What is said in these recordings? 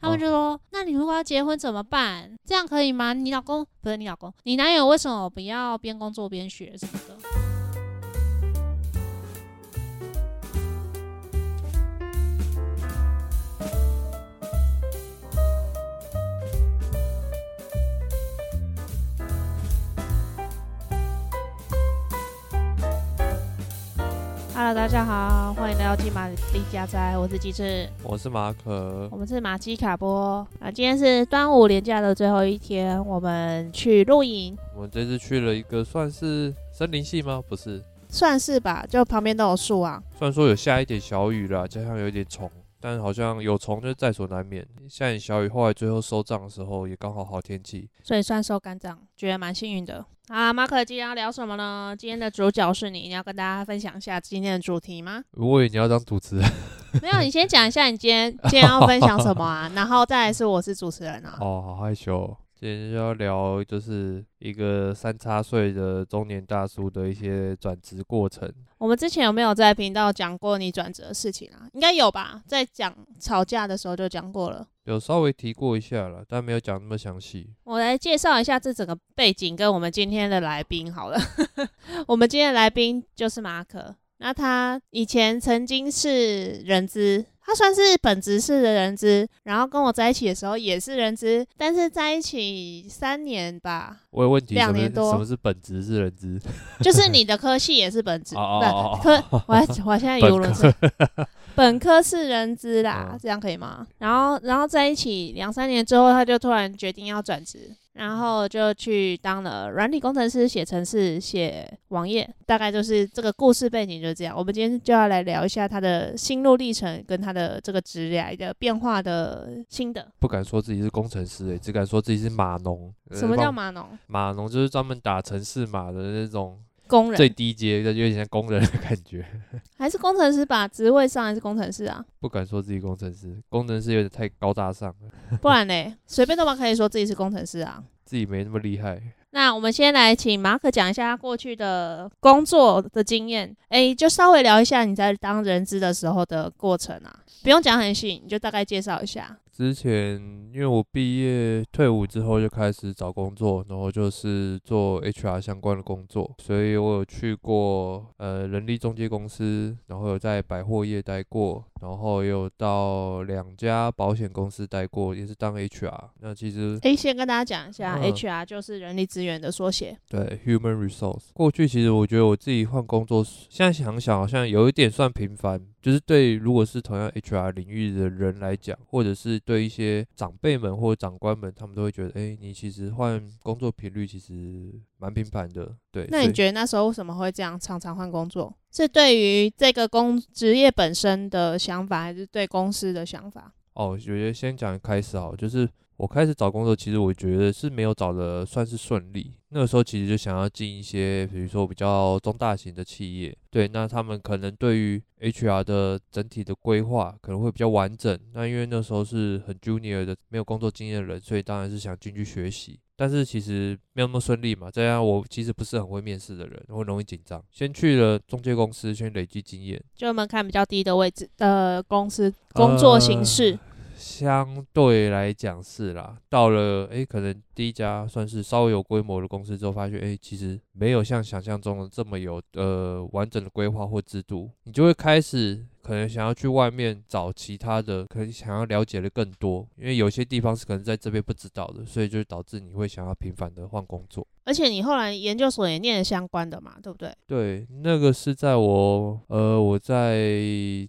他们就说：“哦、那你如果要结婚怎么办？这样可以吗？你老公不是你老公，你男友为什么不要边工作边学什么的？” Hello，大家好，欢迎来到金马丽家宅，我是鸡翅，我是马可，我们是马基卡波啊。今天是端午连假的最后一天，我们去露营。我们这次去了一个算是森林系吗？不是，算是吧，就旁边都有树啊。虽然说有下一点小雨啦，加上有一点虫。但好像有虫就在所难免。下点小雨，后来最后收账的时候也刚好好天气，所以算收干账，觉得蛮幸运的。啊，马可今天要聊什么呢？今天的主角是你，你要跟大家分享一下今天的主题吗？我以为你要当主持人，没有，你先讲一下你今天今天要分享什么啊？然后再来是我是主持人啊。哦，好害羞。今天就要聊，就是一个三叉岁的中年大叔的一些转职过程。我们之前有没有在频道讲过你转职的事情啊？应该有吧，在讲吵架的时候就讲过了。有稍微提过一下了，但没有讲那么详细。我来介绍一下这整个背景跟我们今天的来宾好了。我们今天的来宾就是马可，那他以前曾经是人资。他算是本职是的人资，然后跟我在一起的时候也是人资，但是在一起三年吧。我有问题，两年多。什么是本职是人资？就是你的科系也是本职，哦、科我还我现在语无伦次。本科是人资啦，嗯，这样可以吗？然后然后在一起两三年之后，他就突然决定要转职。然后就去当了软体工程师，写程式、写网页，大概就是这个故事背景就是这样。我们今天就要来聊一下他的心路历程，跟他的这个职业的变化的心得。不敢说自己是工程师，欸，只敢说自己是码农。什么叫码农？码农就是专门打程式码的那种工人，最低阶，就有点像工人的感觉。还是工程师吧，职位上还是工程师啊？不敢说自己工程师，工程师有点太高大上了。不然呢？随便都嘛可以说自己是工程师啊？自己没那么厉害。那我们先来请马可讲一下他过去的工作的经验。哎，就稍微聊一下你在当人资的时候的过程啊，不用讲很细，你就大概介绍一下。之前因为我毕业退伍之后就开始找工作，然后就是做 HR 相关的工作，所以我有去过呃人力中介公司，然后有在百货业待过，然后也有到两家保险公司待过，也是当 HR。那其实，哎，先跟大家讲一下，嗯，HR 就是人力资源的缩写，对，Human Resource。过去其实我觉得我自己换工作，现在想想好像有一点算频繁。就是对，如果是同样 HR 领域的人来讲，或者是对一些长辈们或者长官们，他们都会觉得，哎、欸，你其实换工作频率其实蛮频繁的。对，那你觉得那时候为什么会这样常常换工作？是对于这个工职业本身的想法，还是对公司的想法？哦，我觉得先讲开始好，就是。我开始找工作，其实我觉得是没有找的算是顺利。那个时候其实就想要进一些，比如说比较中大型的企业，对，那他们可能对于 HR 的整体的规划可能会比较完整。那因为那时候是很 junior 的，没有工作经验的人，所以当然是想进去学习。但是其实没有那么顺利嘛。这样我其实不是很会面试的人，会容易紧张。先去了中介公司，先累积经验，就门槛比较低的位置的公司工作形式。呃相对来讲是啦，到了诶、可能第一家算是稍微有规模的公司之后，发现诶、其实没有像想象中的这么有呃完整的规划或制度，你就会开始。可能想要去外面找其他的，可能想要了解的更多，因为有些地方是可能在这边不知道的，所以就导致你会想要频繁的换工作。而且你后来研究所也念相关的嘛，对不对？对，那个是在我呃我在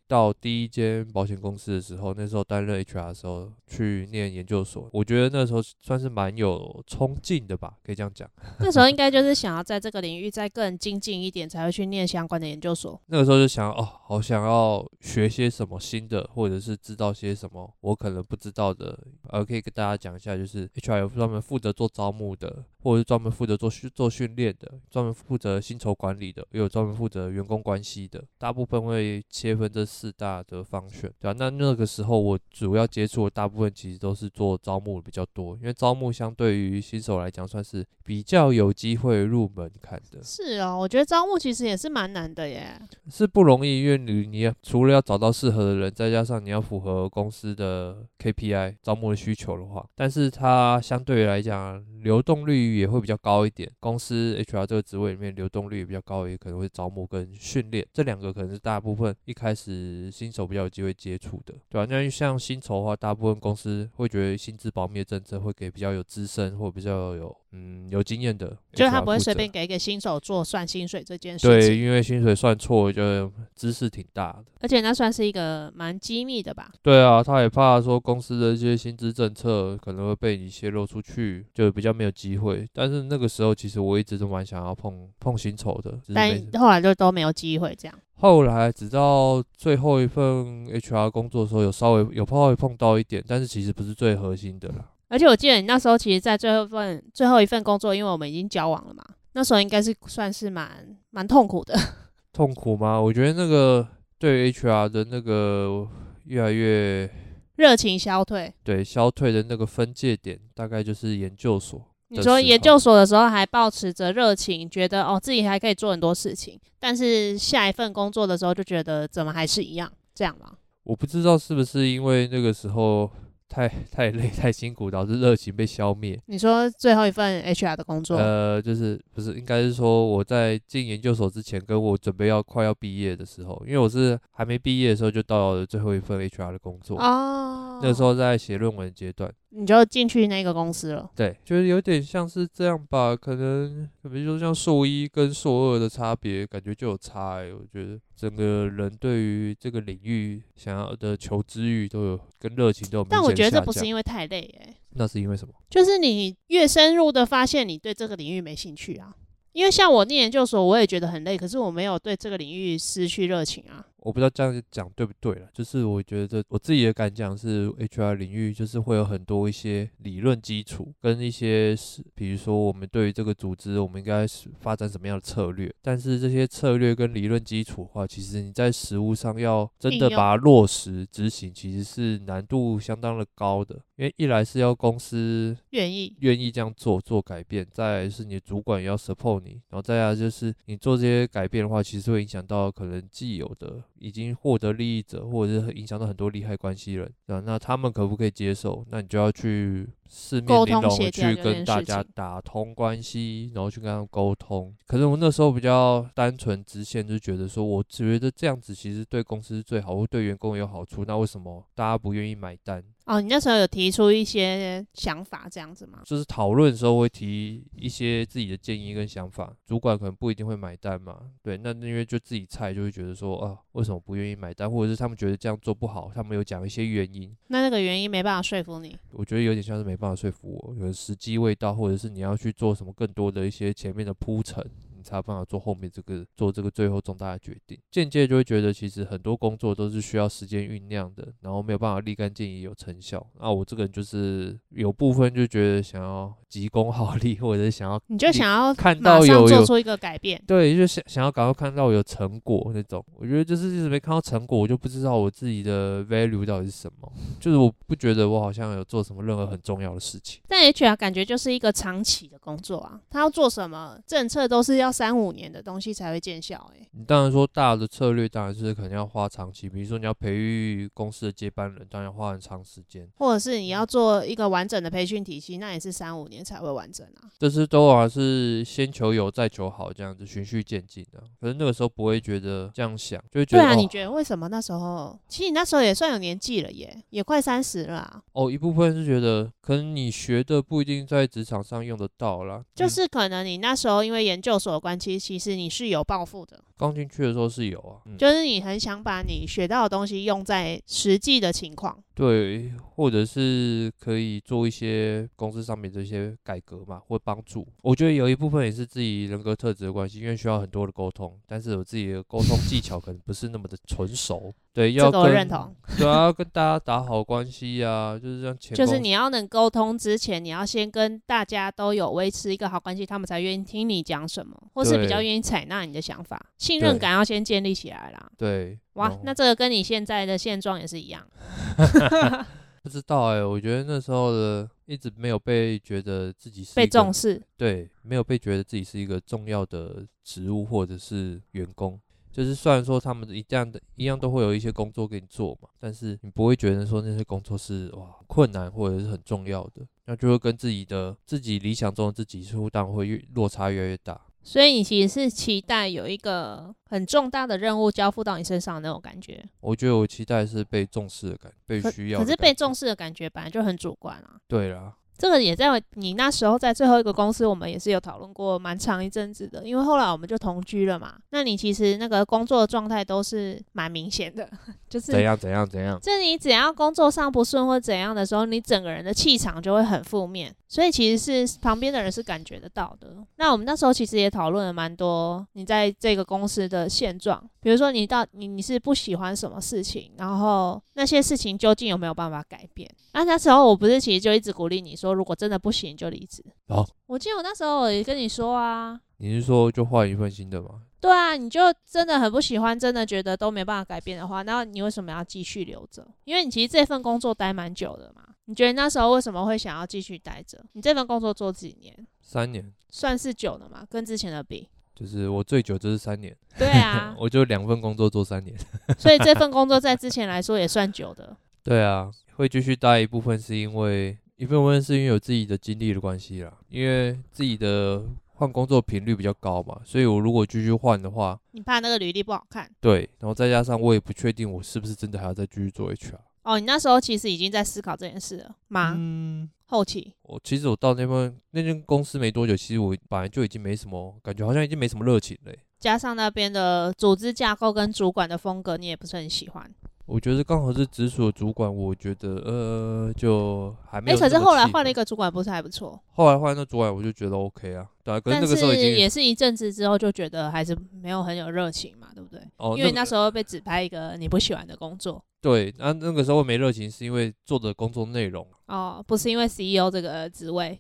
到第一间保险公司的时候，那时候担任 HR 的时候去念研究所，我觉得那时候算是蛮有冲劲的吧，可以这样讲。那时候应该就是想要在这个领域再更精进一点，才会去念相关的研究所。那个时候就想哦，好想要。学些什么新的，或者是知道些什么我可能不知道的，呃，可以跟大家讲一下，就是 HR 有专门负责做招募的，或者是专门负责做训做训练的，专门负责薪酬管理的，也有专门负责员工关系的，大部分会切分这四大的方选，对吧、啊？那那个时候我主要接触的大部分其实都是做招募比较多，因为招募相对于新手来讲算是比较有机会入门看的。是哦，我觉得招募其实也是蛮难的耶，是不容易，因为你你除了要找到适合的人，再加上你要符合公司的 KPI 招募的需求的话，但是它相对来讲流动率也会比较高高一点。公司 HR 这个职位里面流动率也比较高，也可能会招募跟训练这两个可能是大部分一开始新手比较有机会接触的，对吧、啊？那像薪酬的话，大部分公司会觉得薪资保密的政策会给比较有资深或比较有嗯有经验的，就是他不会随便给一个新手做算薪水这件事情。对，因为薪水算错，就知识挺大的，而且那算是一个蛮机密的吧？对啊，他也怕说公司的一些薪资政策可能会被你泄露出去，就比较没有机会。但是那个时候，其实我一直都蛮想要碰碰薪酬的，但后来就都没有机会这样。后来直到最后一份 HR 工作的时候，有稍微有稍微碰到一点，但是其实不是最核心的啦。而且我记得你那时候其实，在最后一份最后一份工作，因为我们已经交往了嘛，那时候应该是算是蛮蛮痛苦的。痛苦吗？我觉得那个对 HR 的那个越来越热情消退，对消退的那个分界点，大概就是研究所。你说研究所的时候还保持着热情，觉得哦自己还可以做很多事情，但是下一份工作的时候就觉得怎么还是一样这样吗？我不知道是不是因为那个时候太太累 太辛苦，导致热情被消灭。你说最后一份 HR 的工作？呃，就是不是应该是说我在进研究所之前，跟我准备要快要毕业的时候，因为我是还没毕业的时候就到了最后一份 HR 的工作哦，那个时候在写论文阶段。你就进去那个公司了？对，就是有点像是这样吧，可能比如说像硕一跟硕二的差别，感觉就有差欸。我觉得整个人对于这个领域想要的求知欲都有跟热情都有。但我觉得这不是因为太累欸，那是因为什么？就是你越深入的发现你对这个领域没兴趣啊。因为像我念研究所，我也觉得很累，可是我没有对这个领域失去热情啊。我不知道这样讲对不对了，就是我觉得我自己的感讲是，HR 领域就是会有很多一些理论基础，跟一些是，比如说我们对于这个组织，我们应该是发展什么样的策略。但是这些策略跟理论基础的话，其实你在实务上要真的把它落实执行，其实是难度相当的高的。因为一来是要公司愿意愿意这样做做改变，再来是你的主管也要 support 你，然后再来就是你做这些改变的话，其实会影响到可能既有的。已经获得利益者，或者是影响到很多利害关系人，啊，那他们可不可以接受？那你就要去四面玲珑去跟大家打通关系，然后去跟他们沟通。可是我那时候比较单纯直线，就觉得说，我觉得这样子其实对公司是最好，或对员工有好处。那为什么大家不愿意买单？哦，你那时候有提出一些想法这样子吗？就是讨论的时候会提一些自己的建议跟想法，主管可能不一定会买单嘛。对，那因为就自己菜，就会觉得说啊，为什么不愿意买单？或者是他们觉得这样做不好，他们有讲一些原因。那那个原因没办法说服你？我觉得有点像是没办法说服我，有时机未到，或者是你要去做什么更多的一些前面的铺陈。你才有办法做后面这个做这个最后重大的决定，间接就会觉得其实很多工作都是需要时间酝酿的，然后没有办法立竿见影有成效。那我这个人就是有部分就觉得想要急功好利，或者是想要你就想要看到有做出一个改变，对，就想想要赶快看到有成果那种。我觉得就是一直没看到成果，我就不知道我自己的 value 到底是什么。就是我不觉得我好像有做什么任何很重要的事情。但 HR 感觉就是一个长期的工作啊，他要做什么政策都是要。三五年的东西才会见效，欸，你当然说大的策略当然是可能要花长期，比如说你要培育公司的接班人，当然要花很长时间，或者是你要做一个完整的培训体系，那也是三五年才会完整啊。这是都还是先求有再求好这样子循序渐进的，可是那个时候不会觉得这样想，就会觉得对啊，哦，你觉得为什么那时候？其实你那时候也算有年纪了耶，也快三十了啊。哦，一部分是觉得可能你学的不一定在职场上用得到啦，就是可能你那时候因为研究所的关系，其实你是有抱负的，刚进去的时候是有啊，嗯、就是你很想把你学到的东西用在实际的情况。对，或者是可以做一些公司上面这些改革嘛，或帮助。我觉得有一部分也是自己人格特质的关系，因为需要很多的沟通，但是我自己的沟通技巧可能不是那么的纯熟。对，要跟，认同。对啊，要跟大家打好关系呀、啊，就是这样。就是你要能沟通之前，你要先跟大家都有维持一个好关系，他们才愿意听你讲什么，或是比较愿意采纳你的想法。信任感要先建立起来啦。对。哇，那这个跟你现在的现状也是一样。不知道哎、欸，我觉得那时候的一直没有被觉得自己是被重视，对，没有被觉得自己是一个重要的职务或者是员工。就是虽然说他们一样的一样都会有一些工作给你做嘛，但是你不会觉得说那些工作是哇困难或者是很重要的，那就会跟自己的自己理想中的自己似乎当然会越落差越来越大。所以你其实是期待有一个很重大的任务交付到你身上的那种感觉。我觉得我期待是被重视的感觉，被需要。可是被重视的感觉本来就很主观啊。对啦。这个也在你那时候在最后一个公司，我们也是有讨论过蛮长一阵子的，因为后来我们就同居了嘛。那你其实那个工作的状态都是蛮明显的，就是怎样怎样怎样。就你只要工作上不顺或怎样的时候，你整个人的气场就会很负面，所以其实是旁边的人是感觉得到的。那我们那时候其实也讨论了蛮多你在这个公司的现状，比如说你到你你是不喜欢什么事情，然后那些事情究竟有没有办法改变？那那时候我不是其实就一直鼓励你说。如果真的不行，就离职。哦，我记得我那时候我也跟你说啊，你是说就换一份新的吗？对啊，你就真的很不喜欢，真的觉得都没办法改变的话，那你为什么要继续留着？因为你其实这份工作待蛮久的嘛。你觉得那时候为什么会想要继续待着？你这份工作做几年？三年，算是久的嘛？跟之前的比，就是我最久就是三年。对啊，我就两份工作做三年，所以这份工作在之前来说也算久的。对啊，会继续待一部分是因为。一部分是因为有自己的经历的关系啦，因为自己的换工作频率比较高嘛，所以我如果继续换的话，你怕那个履历不好看？对，然后再加上我也不确定我是不是真的还要再继续做 HR。哦，你那时候其实已经在思考这件事了吗？嗯，后期。我其实我到那边那间公司没多久，其实我本来就已经没什么感觉，好像已经没什么热情了。加上那边的组织架构跟主管的风格，你也不是很喜欢。我觉得刚好是直属的主管，我觉得呃就还没有。哎、欸，可是后来换了一个主管，不是还不错？后来换那主管，我就觉得 OK 啊。对啊，可是那个时候已经也是一阵子之后，就觉得还是没有很有热情嘛，对不对？哦，因为那时候被指派一个你不喜欢的工作。对，那、啊、那个时候没热情，是因为做的工作内容。哦，不是因为 CEO 这个职位。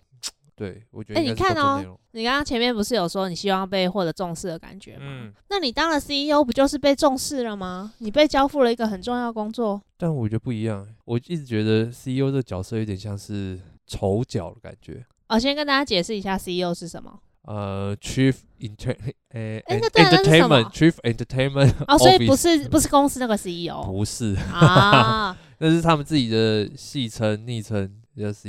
对，我觉得。哎、欸，你看哦，你刚刚前面不是有说你希望被获得重视的感觉吗？嗯。那你当了 CEO 不就是被重视了吗？你被交付了一个很重要的工作。但我觉得不一样，我一直觉得 CEO 这个角色有点像是丑角的感觉。我先跟大家解释一下 CEO 是什么。呃，Chief Inter，呃、欸欸、，Entertainment，Chief Entertainment。哦，所以不是不是公司那个 CEO。不是啊，那是他们自己的戏称、昵称。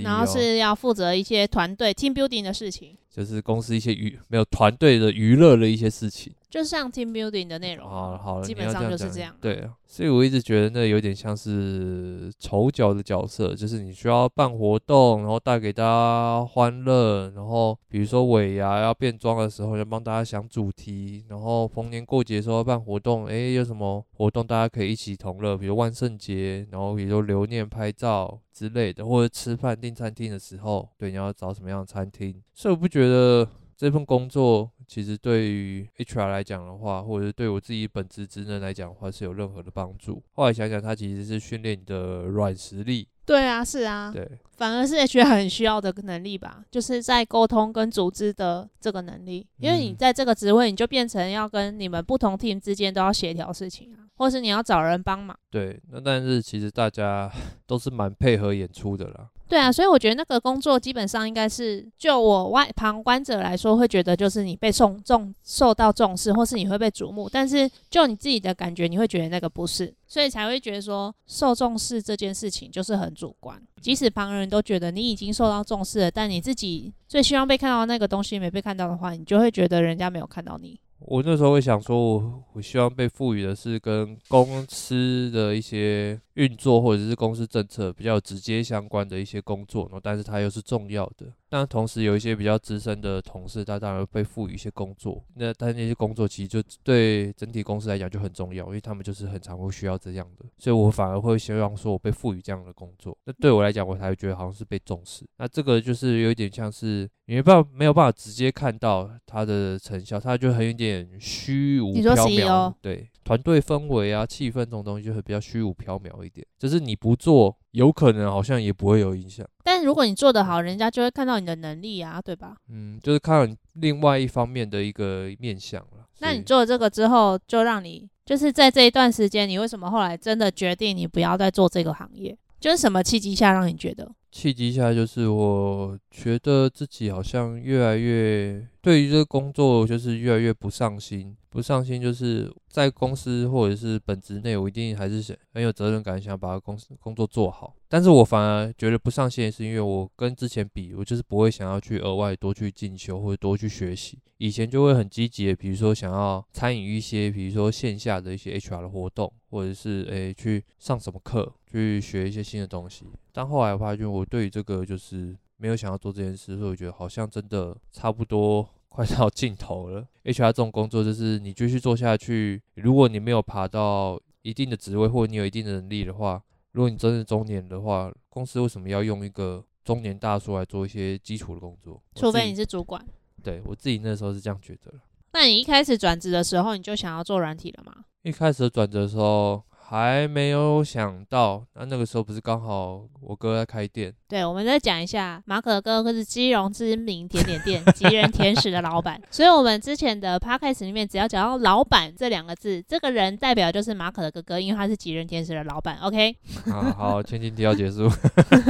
然后是要负责一些团队 team building 的事情，就是公司一些娱没有团队的娱乐的一些事情，就像 team building 的内容。好了好了，基本上就是这样。对啊，所以我一直觉得那有点像是丑角的角色，就是你需要办活动，然后带给大家欢乐，然后比如说尾牙要变装的时候，要帮大家想主题，然后逢年过节的时候要办活动，哎，有什么活动大家可以一起同乐，比如万圣节，然后比如说留念拍照。之类的，或者吃饭订餐厅的时候，对，你要找什么样的餐厅？所以我不觉得这份工作其实对于 HR 来讲的话，或者是对我自己本职职能来讲的话，是有任何的帮助。后来想想，它其实是训练你的软实力。对啊，是啊，对，反而是 HR 很需要的能力吧，就是在沟通跟组织的这个能力，因为你在这个职位，你就变成要跟你们不同 team 之间都要协调事情啊，或是你要找人帮忙。对，那但是其实大家 都是蛮配合演出的啦。对啊，所以我觉得那个工作基本上应该是，就我外旁观者来说，会觉得就是你被重重受到重视，或是你会被瞩目。但是就你自己的感觉，你会觉得那个不是，所以才会觉得说受重视这件事情就是很主观。即使旁人都觉得你已经受到重视了，但你自己最希望被看到那个东西没被看到的话，你就会觉得人家没有看到你。我那时候会想说我，我希望被赋予的是跟公司的一些运作或者是公司政策比较直接相关的一些工作，然后但是它又是重要的。但同时有一些比较资深的同事，他当然会被赋予一些工作。那但那些工作其实就对整体公司来讲就很重要，因为他们就是很常会需要这样的，所以我反而会希望说我被赋予这样的工作。那对我来讲，我才会觉得好像是被重视。那这个就是有一点像是你没办法没有办法直接看到它的成效，它就很有点虚无缥缈。对，团队氛围啊、气氛这种东西就会比较虚无缥缈一点，就是你不做。有可能好像也不会有影响，但如果你做得好，人家就会看到你的能力啊，对吧？嗯，就是看到你另外一方面的一个面相了。那你做了这个之后，就让你就是在这一段时间，你为什么后来真的决定你不要再做这个行业？就是什么契机下让你觉得？契机下就是我觉得自己好像越来越对于这个工作就是越来越不上心。不上心，就是在公司或者是本职内，我一定还是想很有责任感，想把公司工作做好。但是我反而觉得不上心，是因为我跟之前比，我就是不会想要去额外多去进修或者多去学习。以前就会很积极的，比如说想要参与一些，比如说线下的一些 HR 的活动，或者是诶去上什么课，去学一些新的东西。但后来我发现，我对于这个就是没有想要做这件事，所以我觉得好像真的差不多。快到尽头了。HR 这种工作就是你继续做下去，如果你没有爬到一定的职位，或者你有一定的能力的话，如果你真是中年的话，公司为什么要用一个中年大叔来做一些基础的工作？除非你是主管。对，我自己那时候是这样觉得。那你一开始转职的时候，你就想要做软体了吗？一开始转职的时候。还没有想到，那那个时候不是刚好我哥在开店？对，我们再讲一下，马可哥哥是基隆知名甜点店吉人甜食的老板，所以我们之前的 podcast 里面只要讲到老板这两个字，这个人代表就是马可的哥哥，因为他是吉人甜食的老板。OK，好好，前情提要结束。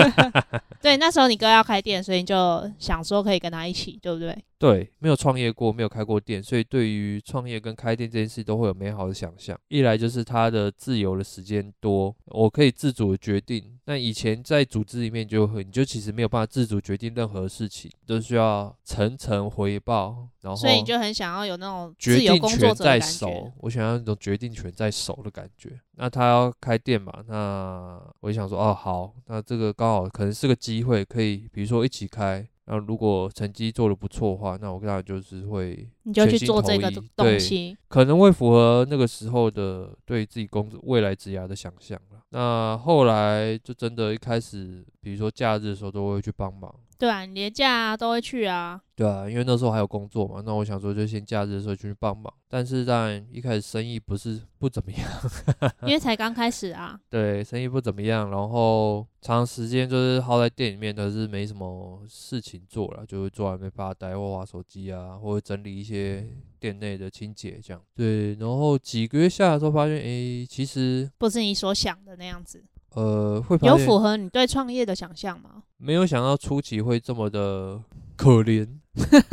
对，那时候你哥要开店，所以你就想说可以跟他一起，对不对？对，没有创业过，没有开过店，所以对于创业跟开店这件事都会有美好的想象。一来就是他的自由的时间多，我可以自主的决定。那以前在组织里面就会，你就其实没有办法自主决定任何事情，都需要层层回报。然后，所以你就很想要有那种。决定权在手，我想要那种决定权在手的感觉。那他要开店嘛？那我就想说，哦，好，那这个刚好可能是个机会，可以比如说一起开。那如果成绩做的不错的话，那我当然就是会，你就去做这个东西，可能会符合那个时候的对自己工作未来职涯的想象了。那后来就真的，一开始，比如说假日的时候，都会去帮忙。对啊，你连假啊都会去啊。对啊，因为那时候还有工作嘛。那我想说，就先假日的时候就去帮忙。但是当然一开始生意不是不怎么样，因为 才刚开始啊。对，生意不怎么样，然后长时间就是耗在店里面，都是没什么事情做了，就会坐在那边发呆或玩手机啊，或者整理一些店内的清洁这样。对，然后几个月下来之后发现，哎，其实不是你所想的那样子。呃，会有符合你对创业的想象吗？没有想到初期会这么的可怜，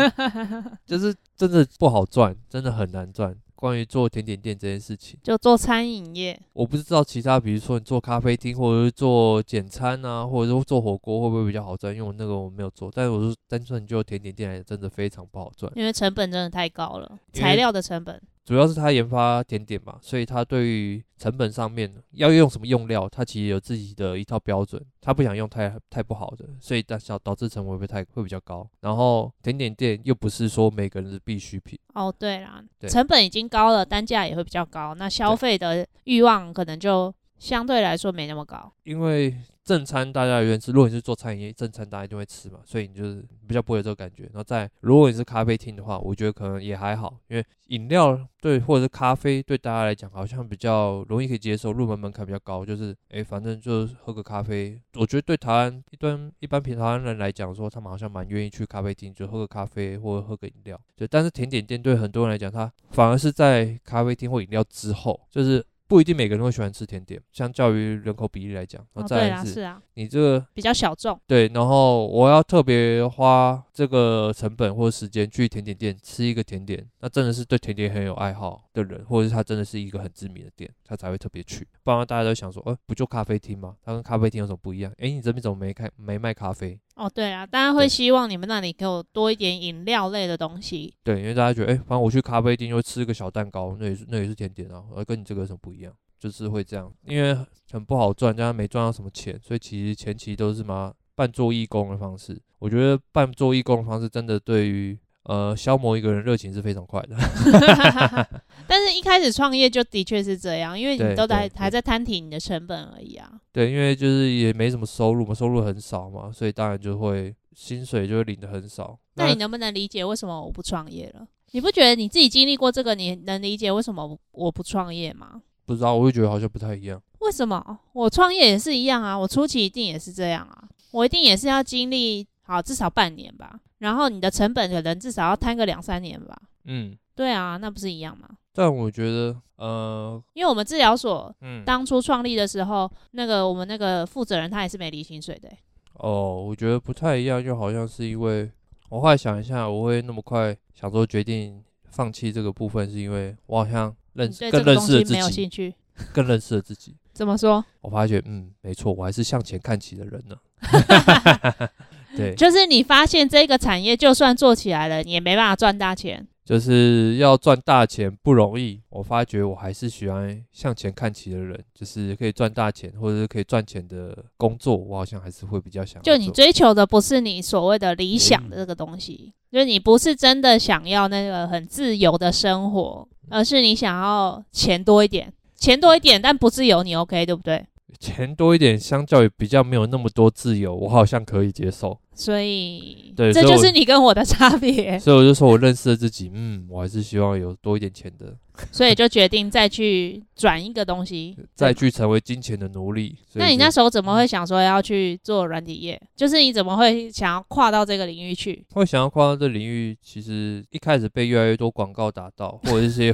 就是真的不好赚，真的很难赚。关于做甜点店这件事情，就做餐饮业，我不知道其他，比如说你做咖啡厅，或者是做简餐啊，或者是做火锅，会不会比较好赚？因为我那个我没有做，但是我是单纯就甜点店来讲，真的非常不好赚，因为成本真的太高了，材料的成本。主要是他研发甜点嘛，所以他对于成本上面要用什么用料，他其实有自己的一套标准，他不想用太太不好的，所以导导致成本会太会比较高。然后甜点店又不是说每个人的必需品。哦，对啦，对，成本已经高了，单价也会比较高，那消费的欲望可能就相对来说没那么高。因为正餐大家愿意吃，如果你是做餐饮业，正餐大家一定会吃嘛，所以你就是比较不会有这个感觉。然后再，如果你是咖啡厅的话，我觉得可能也还好，因为饮料对或者是咖啡对大家来讲好像比较容易可以接受，入门门槛比较高，就是诶，反正就是喝个咖啡。我觉得对台湾一般一般平常人来讲说，他们好像蛮愿意去咖啡厅就喝个咖啡或者喝个饮料。对，但是甜点店对很多人来讲，他反而是在咖啡厅或饮料之后，就是。不一定每个人都会喜欢吃甜点，相较于人口比例来讲，然后再来是，哦、对啊，是啊，你这个比较小众，对，然后我要特别花这个成本或者时间去甜点店吃一个甜点，那真的是对甜点很有爱好的人，或者是他真的是一个很知名的店，他才会特别去。不然大家都想说，呃，不就咖啡厅吗？它跟咖啡厅有什么不一样？诶，你这边怎么没开没卖咖啡？哦，对啊，大家会希望你们那里给我多一点饮料类的东西。对，因为大家觉得，诶，反正我去咖啡厅就会吃个小蛋糕，那也是那也是甜点啊，而跟你这个有什么不一样？就是会这样，因为很不好赚，加上没赚到什么钱，所以其实前期都是嘛半做义工的方式。我觉得半做义工的方式真的对于呃消磨一个人热情是非常快的。但是，一开始创业就的确是这样，因为你都在还在摊提你的成本而已啊。对，因为就是也没什么收入嘛，收入很少嘛，所以当然就会薪水就会领的很少。那你能不能理解为什么我不创业了？你不觉得你自己经历过这个，你能理解为什么我不创业吗？不知道，我会觉得好像不太一样。为什么？我创业也是一样啊，我初期一定也是这样啊，我一定也是要经历好至少半年吧，然后你的成本可能至少要摊个两三年吧。嗯，对啊，那不是一样吗？但我觉得，呃，因为我们治疗所，嗯，当初创立的时候，那个我们那个负责人他也是没离薪水的。哦，我觉得不太一样，就好像是因为我后来想一下，我会那么快想说决定放弃这个部分，是因为我好像。认识更认识了自己，没有兴趣，更认识了自己。怎么说？我发觉，嗯，没错，我还是向前看齐的人呢。对，就是你发现这个产业，就算做起来了，你也没办法赚大钱。就是要赚大钱不容易。我发觉我还是喜欢向前看齐的人，就是可以赚大钱或者是可以赚钱的工作，我好像还是会比较想。就你追求的不是你所谓的理想的这个东西，就是你不是真的想要那个很自由的生活。而是你想要钱多一点，钱多一点，但不自由，你 OK 对不对？钱多一点，相较于比较没有那么多自由，我好像可以接受。所以，对，这就是你跟我的差别。所以我就说我认识了自己，嗯，我还是希望有多一点钱的。所以就决定再去转一个东西，再去成为金钱的奴隶。那你那时候怎么会想说要去做软体业？就是你怎么会想要跨到这个领域去？会想要跨到这领域，其实一开始被越来越多广告打到，或者是些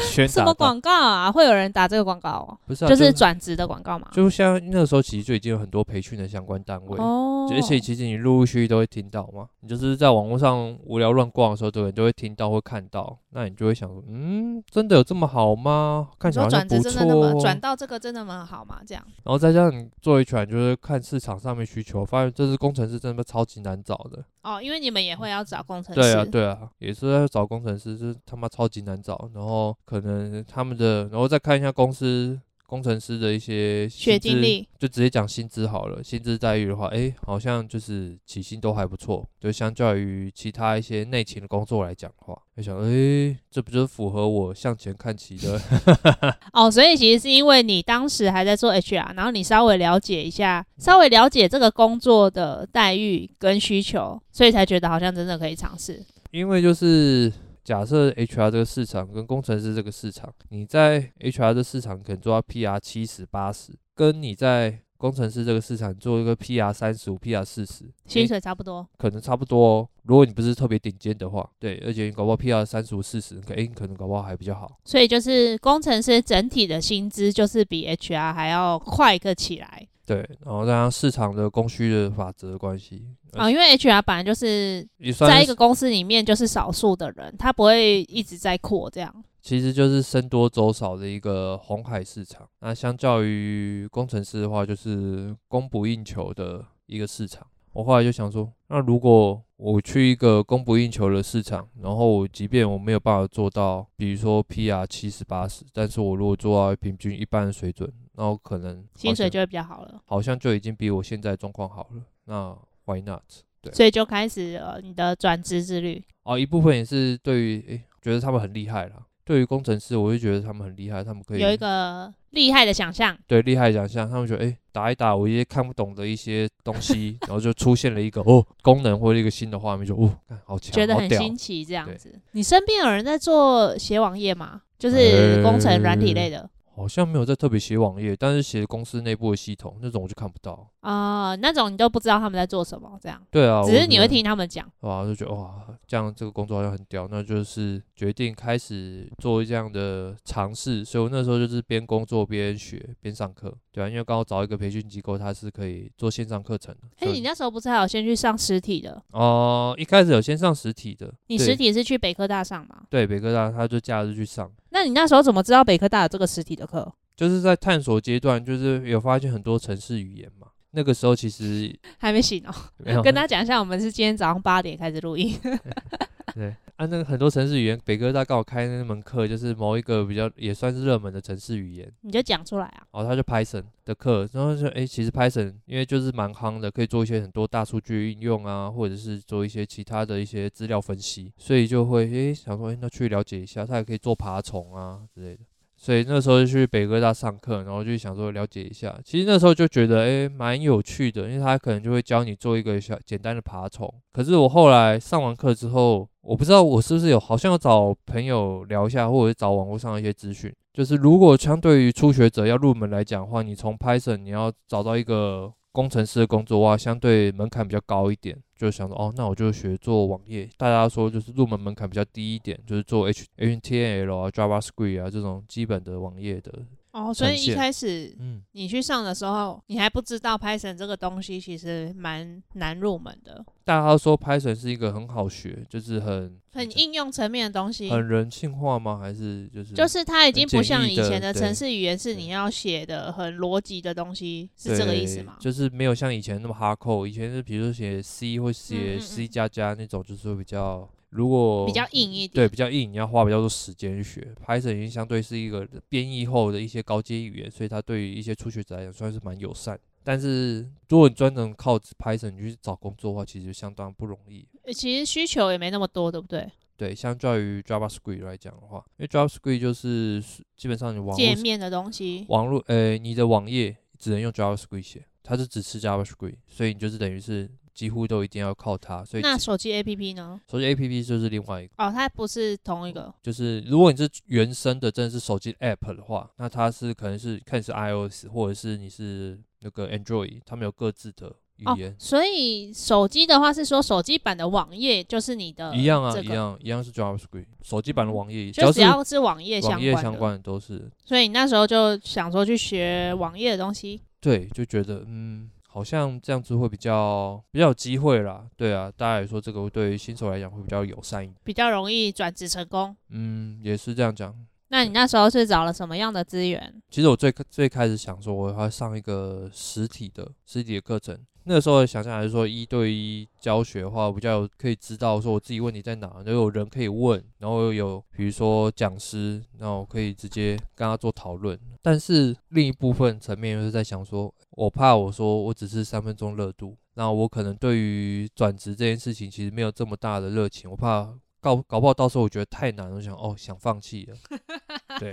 宣传。什么广告啊？会有人打这个广告哦？不是，就是转职的广告嘛。就像那个时候，其实就已经有很多培训的相关单位哦，而且其实你陆陆续续都会听到嘛。你就是在网络上无聊乱逛的时候，都有人都会听到或看到，那你就会想说，嗯。真的有这么好吗？看起来好像不错。转到这个真的蛮好吗？这样，然后再加上你做一圈，就是看市场上面需求，发现这是工程师真的超级难找的。哦，因为你们也会要找工程师。对啊，对啊，也是要找工程师，就是他妈超级难找。然后可能他们的，然后再看一下公司。工程师的一些学经历，就直接讲薪资好了。薪资待遇的话，哎、欸，好像就是起薪都还不错。就相较于其他一些内勤的工作来讲的话，就想，哎、欸，这不就是符合我向前看齐的？哦，所以其实是因为你当时还在做 HR，然后你稍微了解一下，稍微了解这个工作的待遇跟需求，所以才觉得好像真的可以尝试。因为就是。假设 HR 这个市场跟工程师这个市场，你在 HR 的市场可能做到 PR 七十八十，跟你在工程师这个市场做一个 PR 三十五、PR 四十，薪水差不多，可能差不多哦。如果你不是特别顶尖的话，对，而且你搞不好 PR 三十五、四十，哎，可能搞不好还比较好。所以就是工程师整体的薪资就是比 HR 还要快一个起来。对，然后加上市场的供需的法则的关系啊，因为 HR 本来就是在一个公司里面就是少数的人，他不会一直在扩这样。其实就是僧多粥少的一个红海市场。那相较于工程师的话，就是供不应求的一个市场。我后来就想说，那如果我去一个供不应求的市场，然后我即便我没有办法做到，比如说 PR 七十八十，但是我如果做到平均一般的水准。然后可能薪水就会比较好了，好像就已经比我现在状况好了。那 why not？对，所以就开始了你的转职之旅。哦，一部分也是对于诶，觉得他们很厉害啦。对于工程师，我就觉得他们很厉害，他们可以有一个厉害的想象。对，厉害的想象，他们觉得诶，打一打我一些看不懂的一些东西，然后就出现了一个哦功能或者一个新的画面，就哦，好强，觉得很新奇这样子。你身边有人在做写网页吗？就是工程软体类的。好像没有在特别写网页，但是写公司内部的系统那种我就看不到啊、呃，那种你都不知道他们在做什么，这样。对啊，只是你会听他们讲。哇，就觉得哇，这样这个工作好像很屌，那就是决定开始做这样的尝试。所以我那时候就是边工作边学边上课，对啊，因为刚好找一个培训机构，它是可以做线上课程的。哎、欸，你那时候不是还有先去上实体的？哦、呃，一开始有先上实体的。你实体是去北科大上吗？对，北科大，他就假日去上。那你那时候怎么知道北科大有这个实体的课？就是在探索阶段，就是有发现很多城市语言嘛。那个时候其实 还没醒哦、喔。跟大家讲一下，我们是今天早上八点开始录音。对，啊，那个很多城市语言，北哥大刚好开那门课，就是某一个比较也算是热门的城市语言。你就讲出来啊。哦，他就 Python 的课，然后就哎、欸，其实 Python 因为就是蛮夯的，可以做一些很多大数据应用啊，或者是做一些其他的一些资料分析，所以就会哎、欸、想说，哎、欸，那去了解一下，他也可以做爬虫啊之类的。所以那时候就去北科大上课，然后就想说了解一下。其实那时候就觉得诶蛮有趣的，因为他可能就会教你做一个小简单的爬虫。可是我后来上完课之后，我不知道我是不是有好像要找朋友聊一下，或者是找网络上的一些资讯。就是如果相对于初学者要入门来讲的话，你从 Python 你要找到一个工程师的工作哇，相对门槛比较高一点。就想说哦，那我就学做网页。大家说就是入门门槛比较低一点，就是做 H HTML 啊、JavaScript 啊这种基本的网页的。哦，所以一开始，嗯，你去上的时候，嗯，你还不知道 Python 这个东西其实蛮难入门的。大家都说 Python 是一个很好学，就是很很应用层面的东西。很人性化吗？还是就是就是它已经不像以前的城市语言，是你要写的很逻辑的东西，是这个意思吗？就是没有像以前那么 hard code，以前是比如说写 C 或写 C 加加那种，就是比较。如果比较硬一点，对，比较硬，你要花比较多时间去学。Python 已经相对是一个编译后的一些高阶语言，所以它对于一些初学者来讲算是蛮友善。但是如果你专程靠 Python 你去找工作的话，其实相当不容易。其实需求也没那么多，对不对？对，相较于 JavaScript 来讲的话，因为 JavaScript 就是基本上你网界面的东西，网络呃，你的网页只能用 JavaScript 写，它是只吃 JavaScript，所以你就是等于是。几乎都一定要靠它，所以那手机 APP 呢？手机 APP 就是另外一个哦，它不是同一个。就是如果你是原生的，真的是手机 App 的话，那它是可能是看是 iOS 或者是你是那个 Android，他们有各自的语言。哦，所以手机的话是说手机版的网页就是你的一样啊，一样一样是 JavaScript。手机版的网页就只要是网页相关的，相关的都是。所以你那时候就想说去学网页的东西，对，就觉得嗯。好像这样子会比较比较有机会啦，对啊，大家也说这个对于新手来讲会比较友善一点，比较容易转职成功。嗯，也是这样讲。那你那时候是找了什么样的资源？其实我最最开始想说，我要上一个实体的实体的课程。那个时候想想还是说一对一教学的话，比较可以知道说我自己问题在哪，就有人可以问，然后有比如说讲师，那我可以直接跟他做讨论。但是另一部分层面又是在想说，我怕我说我只是三分钟热度，那我可能对于转职这件事情其实没有这么大的热情，我怕搞搞不好到时候我觉得太难，我想哦想放弃了。对。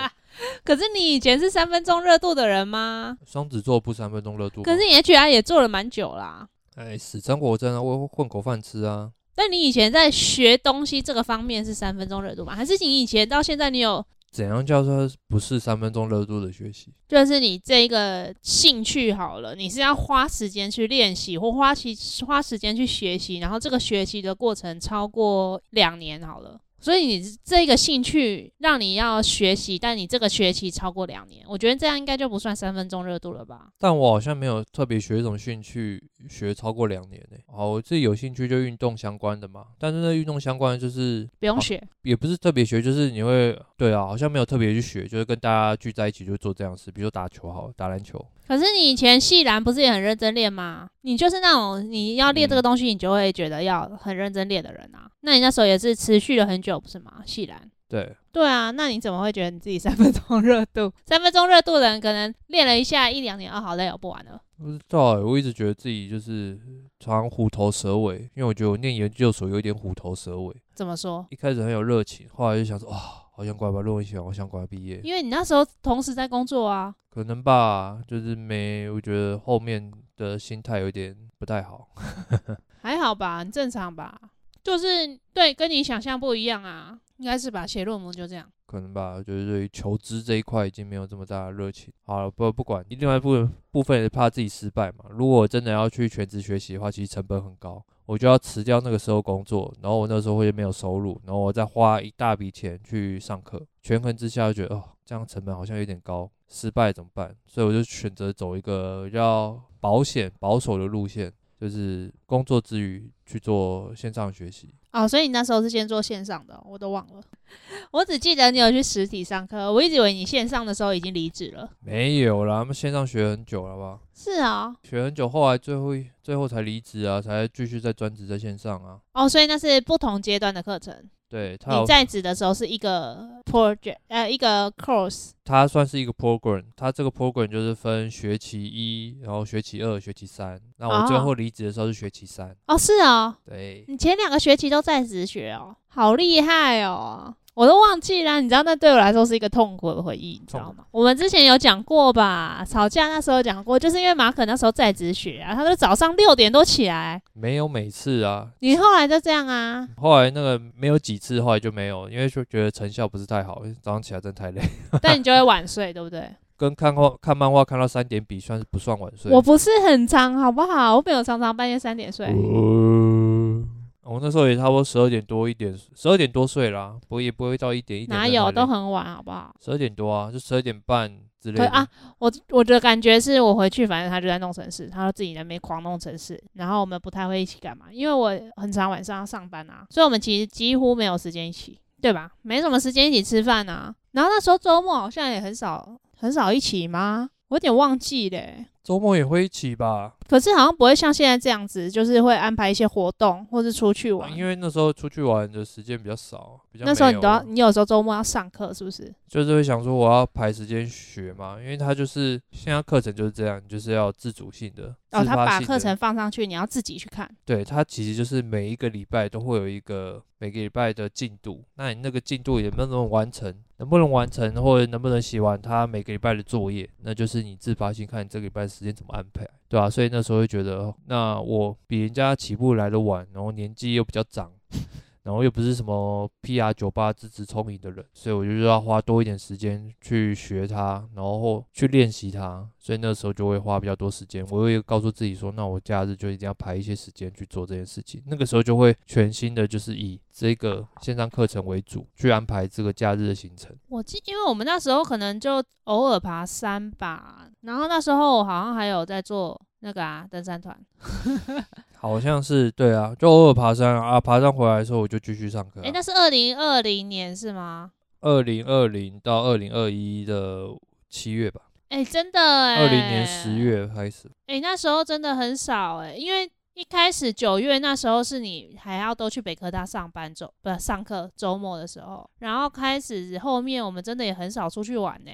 可是你以前是三分钟热度的人吗？双子座不三分钟热度。可是你 HR 也做了蛮久啦。哎，死撑活撑啊，我混口饭吃啊。但你以前在学东西这个方面是三分钟热度吗？还是你以前到现在你有？怎样叫做不是三分钟热度的学习？就是你这个兴趣好了，你是要花时间去练习，或花时花时间去学习，然后这个学习的过程超过两年好了。所以你这个兴趣让你要学习，但你这个学期超过两年，我觉得这样应该就不算三分钟热度了吧？但我好像没有特别学一种兴趣学超过两年呢。哦，我自己有兴趣就运动相关的嘛，但是那运动相关的就是不用学，也不是特别学，就是你会对啊，好像没有特别去学，就是跟大家聚在一起就做这样事，比如说打球好，打篮球。可是你以前系篮不是也很认真练吗？你就是那种你要练这个东西，你就会觉得要很认真练的人啊。那你那时候也是持续了很久，不是吗？系篮。对。对啊，那你怎么会觉得你自己三分钟热度？三分钟热度的人可能练了一下一两年，啊，好累，我不玩了。不知道，我一直觉得自己就是常常虎头蛇尾，因为我觉得我念研究所有点虎头蛇尾。怎么说？一开始很有热情，后来就想说，哇，好想赶快把论文写完，我想赶快毕业。因为你那时候同时在工作啊。可能吧，就是没，我觉得后面的心态有点不太好。还好吧，很正常吧。就是对，跟你想象不一样啊，应该是吧？写论文就这样。可能吧，就是对于求知这一块已经没有这么大的热情。好了，不不管，另外一部分部分也是怕自己失败嘛。如果真的要去全职学习的话，其实成本很高，我就要辞掉那个时候工作，然后我那时候会没有收入，然后我再花一大笔钱去上课，权衡之下就觉得哦，这样成本好像有点高，失败怎么办？所以我就选择走一个比较保险、保守的路线。就是工作之余去做线上学习哦，所以你那时候是先做线上的，我都忘了。我只记得你有去实体上课，我一直以为你线上的时候已经离职了。没有啦，他们线上学很久了吧？是啊，学很久，后来最后最后才离职啊，才继续在专职在线上啊。哦，所以那是不同阶段的课程。对，你在职的时候是一个 project，呃，一个 course，它算是一个 program，它这个 program 就是分学期一，然后学期二、学期三。那我最后离职的时候是学期三。哦，是哦。对。你前两个学期都在职学哦，好厉害哦。我都忘记了，你知道那对我来说是一个痛苦的回忆，你知道吗？我们之前有讲过吧？吵架那时候讲过，就是因为马可那时候在职学啊，他都早上六点多起来。没有每次啊，你后来就这样啊？后来那个没有几次，后来就没有，因为就觉得成效不是太好，早上起来真的太累。但你就会晚睡，对不对？跟看画看漫画看到三点比，算是不算晚睡？我不是很长，好不好？我没有常常半夜三点睡。呃我那时候也差不多十二点多一点，十二点多睡啦，不也不会到一点一点。哪有，都很晚，好不好？十二点多啊，就十二点半之类啊，我我的感觉是我回去，反正他就在弄城市，他说自己在那边狂弄城市，然后我们不太会一起干嘛，因为我很常晚上要上班啊，所以我们其实几乎没有时间一起，对吧？没什么时间一起吃饭啊。然后那时候周末好像也很少很少一起吗？我有点忘记嘞。周末也会一起吧，可是好像不会像现在这样子，就是会安排一些活动或是出去玩。啊，因为那时候出去玩的时间比较少，比较那时候你都要，你有时候周末要上课，是不是？就是会想说我要排时间学嘛，因为他就是现在课程就是这样，就是要自主性的。哦，他把课程放上去，你要自己去看。对，他其实就是每一个礼拜都会有一个每个礼拜的进度，那你那个进度也能不能完成？能不能完成，或者能不能写完他每个礼拜的作业，那就是你自发性看你这个礼拜的时间怎么安排，对啊，所以那时候会觉得，那我比人家起步来的晚，然后年纪又比较长。然后又不是什么 PR 酒吧资质聪明的人，所以我就要花多一点时间去学它，然后去练习它。所以那时候就会花比较多时间。我会告诉自己说，那我假日就一定要排一些时间去做这件事情。那个时候就会全心的，就是以这个线上课程为主，去安排这个假日的行程。我记，因为我们那时候可能就偶尔爬山吧，然后那时候我好像还有在做那个啊登山团。好像是对啊，就偶尔爬山啊，爬山回来的时候我就继续上课啊。诶，那是二零二零年是吗？二零二零到二零二一的七月吧。诶，真的诶，二零年十月开始。诶，那时候真的很少诶，因为一开始九月那时候是你还要都去北科大上班周，不上课周末的时候，然后开始后面我们真的也很少出去玩呢，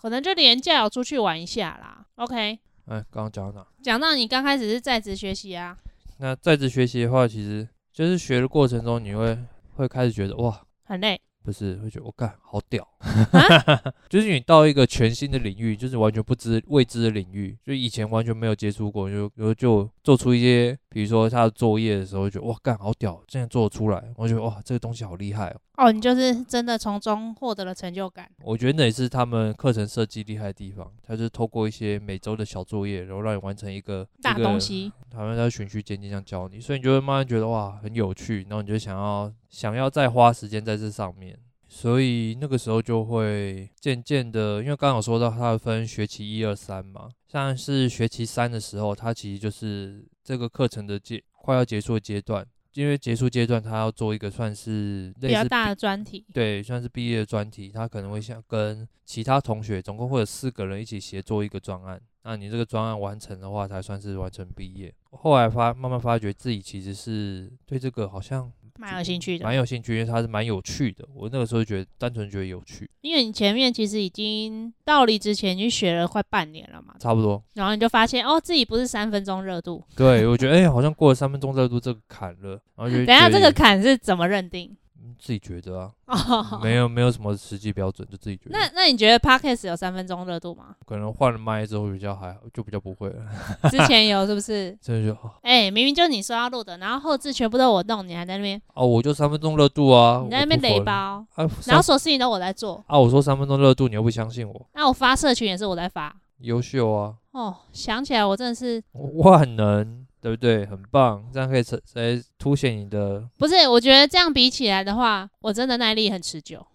可能就连假有出去玩一下啦。OK。哎，刚刚讲到哪？讲到你刚开始是在职学习啊。那在职学习的话，其实就是学的过程中，你会会开始觉得哇，很累，不是会觉得我干好屌，啊、就是你到一个全新的领域，就是完全不知未知的领域，就以前完全没有接触过，就就就做出一些，比如说他的作业的时候，就觉得哇干好屌，竟然做得出来，我觉得哇这个东西好厉害哦。哦，你就是真的从中获得了成就感。我觉得那也是他们课程设计厉害的地方，他就是透过一些每周的小作业，然后让你完成一个大东西，他们在循序渐进这样教你，所以你就会慢慢觉得哇很有趣，然后你就想要想要再花时间在这上面，所以那个时候就会渐渐的，因为刚刚有说到它分学期一二三嘛，像是学期三的时候，它其实就是这个课程的结快要结束的阶段。因为结束阶段，他要做一个算是类似比较大的专题，对，算是毕业的专题。他可能会想跟其他同学，总共会有四个人一起协作一个专案。那你这个专案完成的话，才算是完成毕业。后来发慢慢发觉自己其实是对这个好像。蛮有兴趣的，蛮有兴趣，因为它是蛮有趣的。我那个时候觉得，单纯觉得有趣。因为你前面其实已经到离职前已经学了快半年了嘛，差不多。然后你就发现，哦，自己不是三分钟热度。对，我觉得，哎、欸，好像过了三分钟热度这个坎了。然后就 等一下这个坎是怎么认定？自己觉得啊，哦、没有没有什么实际标准，就自己觉得。那那你觉得 Podcast 有三分钟热度吗？可能换了麦之后比较还好，就比较不会了。之前有是不是？真的就哎、欸，明明就是你说要录的，然后后置全部都我弄，你还在那边哦，我就三分钟热度啊，你在那边雷包，啊，然后所有事情都我在做啊，我说三分钟热度，你又不相信我？那我发社群也是我在发，优秀啊！哦，想起来我真的是万能。对不对？很棒，这样可以来凸显你的。不是，我觉得这样比起来的话，我真的耐力很持久。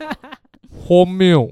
荒谬。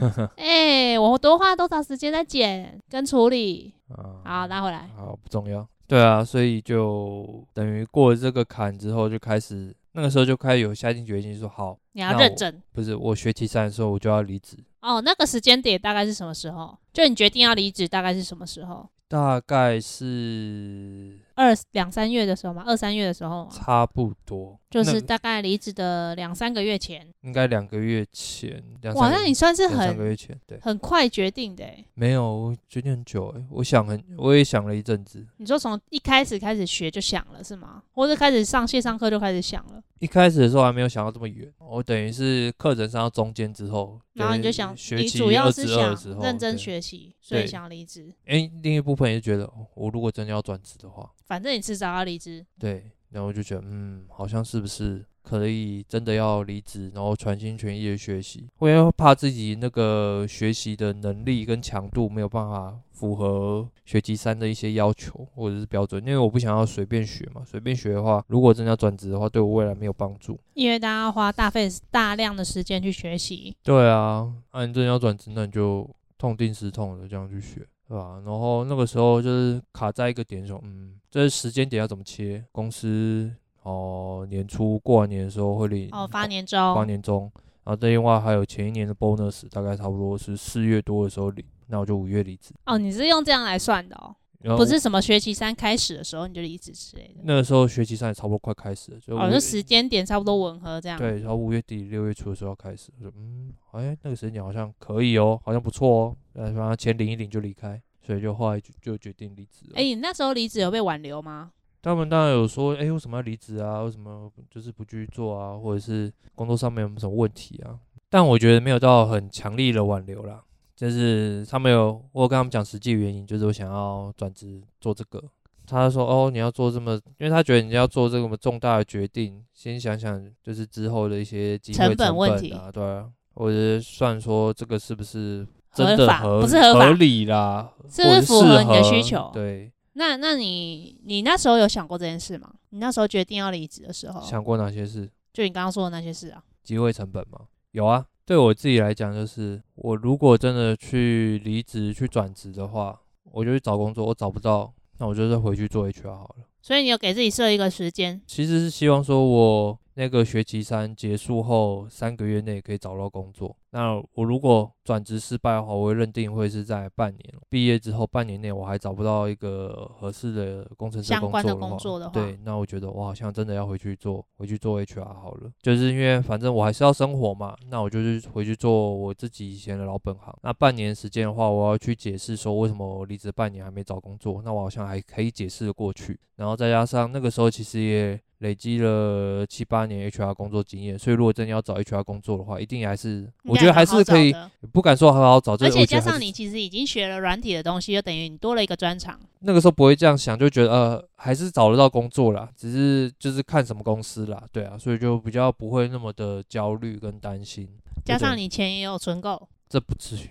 哎、欸，我多花多少时间在剪跟处理？啊，好，拿回来。好，不重要。对啊，所以就等于过了这个坎之后，就开始那个时候就开始有下定决心说好，你要认真。不是，我学期三的时候我就要离职。哦，那个时间点大概是什么时候？就你决定要离职大概是什么时候？大概是二两三月的时候嘛，二三月的时候，差不多，就是大概离职的两三个月前，应该两个月前。哇，那你算是很两个月前，对，很快决定的。没有，我决定很久诶，我想很，我也想了一阵子。你说从一开始开始学就想了是吗？或者开始上线上课就开始想了？一开始的时候还没有想到这么远，我等于是课程上到中间之后，然后你就想，你主要是想认真学习，所以想离职。哎，另一部分也是觉得，我如果真的要转职的话，反正你迟早要离职。对，然后我就觉得，嗯，好像是不是可以真的要离职，然后全心全意的学习？我也怕自己那个学习的能力跟强度没有办法符合学籍三的一些要求或者是标准，因为我不想要随便学嘛。随便学的话，如果真的要转职的话，对我未来没有帮助。因为大家要花大费大量的时间去学习。对啊，那、啊、你真的要转职，那你就痛定思痛的这样去学。对吧？然后那个时候就是卡在一个点上，嗯，这时间点要怎么切？公司哦，年初过完年的时候会领哦发年终，发年终。然后另外还有前一年的 bonus，大概差不多是四月多的时候领，那我就五月离职。哦，你是用这样来算的哦？不是什么学期三开始的时候你就离职之类的。那个时候学期三也差不多快开始了，就哦，就时间点差不多吻合这样。对，然后五月底六月初的时候要开始，我说嗯，哎，那个时间点好像可以哦，好像不错哦，然后钱领一领就离开，所以就后来就就决定离职了。哎，你那时候离职有被挽留吗？他们当然有说，哎，为什么要离职啊？为什么就是不继续做啊？或者是工作上面有什么问题啊？但我觉得没有到很强力的挽留啦。就是他们有，我有跟他们讲实际原因，就是我想要转职做这个。他说：“哦，你要做这么，因为他觉得你要做这么重大的决定，先想想就是之后的一些机会成本问题对啊，或者算说这个是不是真的合，合不是合合理啦，是不是符合你的需求？对。那那你你那时候有想过这件事吗？你那时候决定要离职的时候，想过哪些事？就你刚刚说的那些事啊？机会成本吗？有啊。”对我自己来讲，就是我如果真的去离职、去转职的话，我就去找工作。我找不到，那我就再回去做 HR 好了。所以你有给自己设一个时间？其实是希望说我。那个学期三结束后三个月内可以找到工作。那我如果转职失败的话，我会认定会是在半年毕业之后半年内我还找不到一个合适的工程师相关的工作的话，对，那我觉得我好像真的要回去做，回去做 HR 好了。就是因为反正我还是要生活嘛，那我就是回去做我自己以前的老本行。那半年时间的话，我要去解释说为什么我离职半年还没找工作，那我好像还可以解释的过去。然后再加上那个时候其实也。累积了七八年 HR 工作经验，所以如果真的要找 HR 工作的话，一定还是我觉得还是可以，不敢说很好找。而且加上你其实已经学了软体的东西，就等于你多了一个专长。那个时候不会这样想，就觉得呃还是找得到工作啦，只是就是看什么公司啦，对啊，所以就比较不会那么的焦虑跟担心。加上你钱也有存够，这不至于。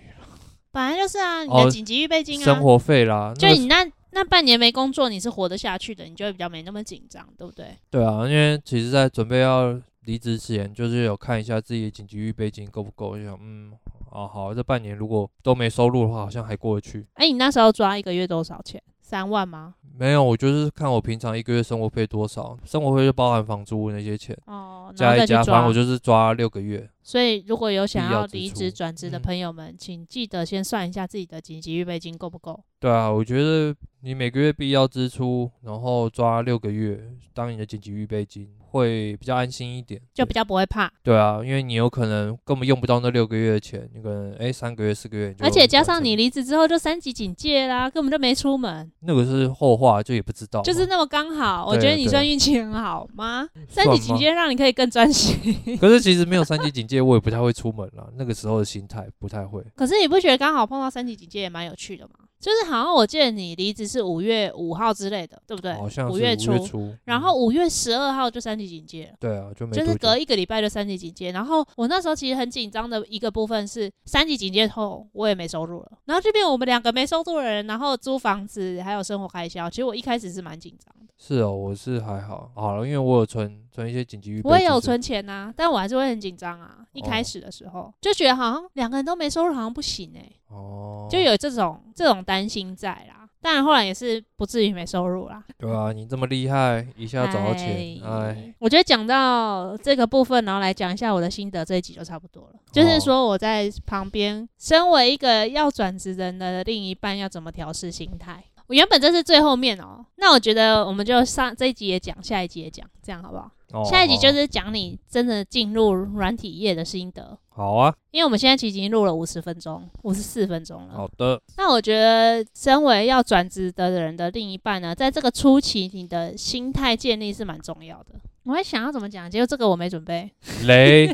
本来就是啊，你的紧急预备金啊，哦、生活费啦，就你那。那半年没工作，你是活得下去的，你就会比较没那么紧张，对不对？对啊，因为其实，在准备要离职前，就是有看一下自己的紧急预备金够不够，就想，嗯，哦，好，这半年如果都没收入的话，好像还过得去。哎，你那时候抓一个月多少钱？三万吗？没有，我就是看我平常一个月生活费多少，生活费就包含房租那些钱，哦，加一加，反正我就是抓六个月。所以，如果有想要离职转职的朋友们，嗯，请记得先算一下自己的紧急预备金够不够。对啊，我觉得你每个月必要支出，然后抓六个月当你的紧急预备金。会比较安心一点，就比较不会怕。对啊，因为你有可能根本用不到那六个月的钱，你可能哎三个月、四个月，而且加上你离职之后就三级警戒啦，根本就没出门。那个是后话，就也不知道。就是那么刚好，我觉得你算运气很好吗？三级警戒让你可以更专心。可是其实没有三级 警戒，我也不太会出门啦。那个时候的心态不太会。可是你不觉得刚好碰到三级警戒也蛮有趣的吗？就是好像我记得你离职是五月五号之类的，对不对？好像是五月初，嗯、然后五月十二号就三级警戒了。对啊，就没就是隔一个礼拜就三级警戒。然后我那时候其实很紧张的一个部分是三级警戒后我也没收入了，然后这边我们两个没收入的人，然后租房子还有生活开销，其实我一开始是蛮紧张的。是哦，我是还好，好了，因为我有存存一些紧急预备。我也有存钱呐、啊，但我还是会很紧张啊。一开始的时候、哦、就觉得好像两个人都没收入，好像不行哎、欸。哦，就有这种这种担心在啦。当然后来也是不至于没收入啦。对啊，你这么厉害，一下找到钱，哎。我觉得讲到这个部分，然后来讲一下我的心得，这一集就差不多了。哦、就是说我在旁边，身为一个要转职人的另一半，要怎么调试心态。我原本这是最后面哦，那我觉得我们就上这一集也讲，下一集也讲，这样好不好？哦、下一集就是讲你真的进入软体业的心得。好啊，因为我们现在其实已经录了五十分钟，五十四分钟了。好的。那我觉得，身为要转职的人的另一半呢，在这个初期，你的心态建立是蛮重要的。我还想要怎么讲，结果这个我没准备。雷，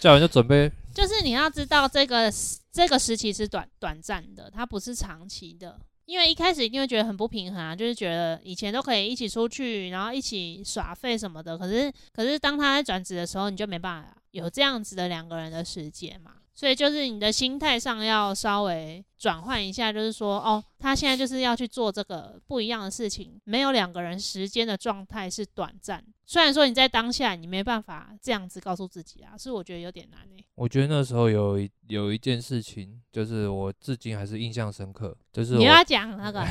叫人就准备。就是你要知道，这个这个时期是短短暂的，它不是长期的。因为一开始一定会觉得很不平衡啊，就是觉得以前都可以一起出去，然后一起耍费什么的，可是可是当他在转职的时候，你就没办法有这样子的两个人的时间嘛。所以就是你的心态上要稍微转换一下，就是说，哦，他现在就是要去做这个不一样的事情，没有两个人时间的状态是短暂。虽然说你在当下你没办法这样子告诉自己啊，是我觉得有点难诶、欸。我觉得那时候有一有一件事情，就是我至今还是印象深刻，就是你要讲那个，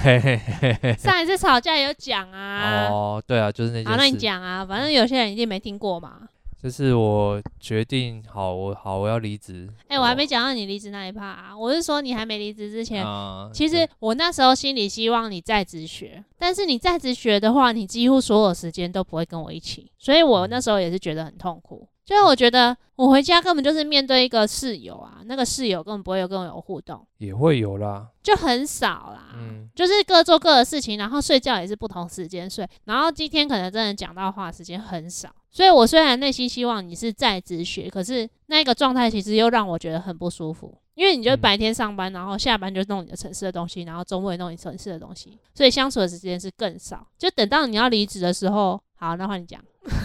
上一次吵架有讲啊。哦，对啊，就是那件事。好，那你讲啊，反正有些人一定没听过嘛。就是我决定好，我好，我要离职。哎、欸，我还没讲到你离职那一趴啊。我是说，你还没离职之前，啊、其实我那时候心里希望你在职学，但是你在职学的话，你几乎所有时间都不会跟我一起，所以我那时候也是觉得很痛苦。就是我觉得我回家根本就是面对一个室友啊，那个室友根本不会有跟我有互动，也会有啦，就很少啦。嗯，就是各做各的事情，然后睡觉也是不同时间睡，然后今天可能真的讲到话时间很少，所以我虽然内心希望你是在职学，可是那个状态其实又让我觉得很不舒服，因为你就白天上班，然后下班就弄你的城市的东西，然后周末也弄你城市的东西，所以相处的时间是更少。就等到你要离职的时候，好，那换你讲。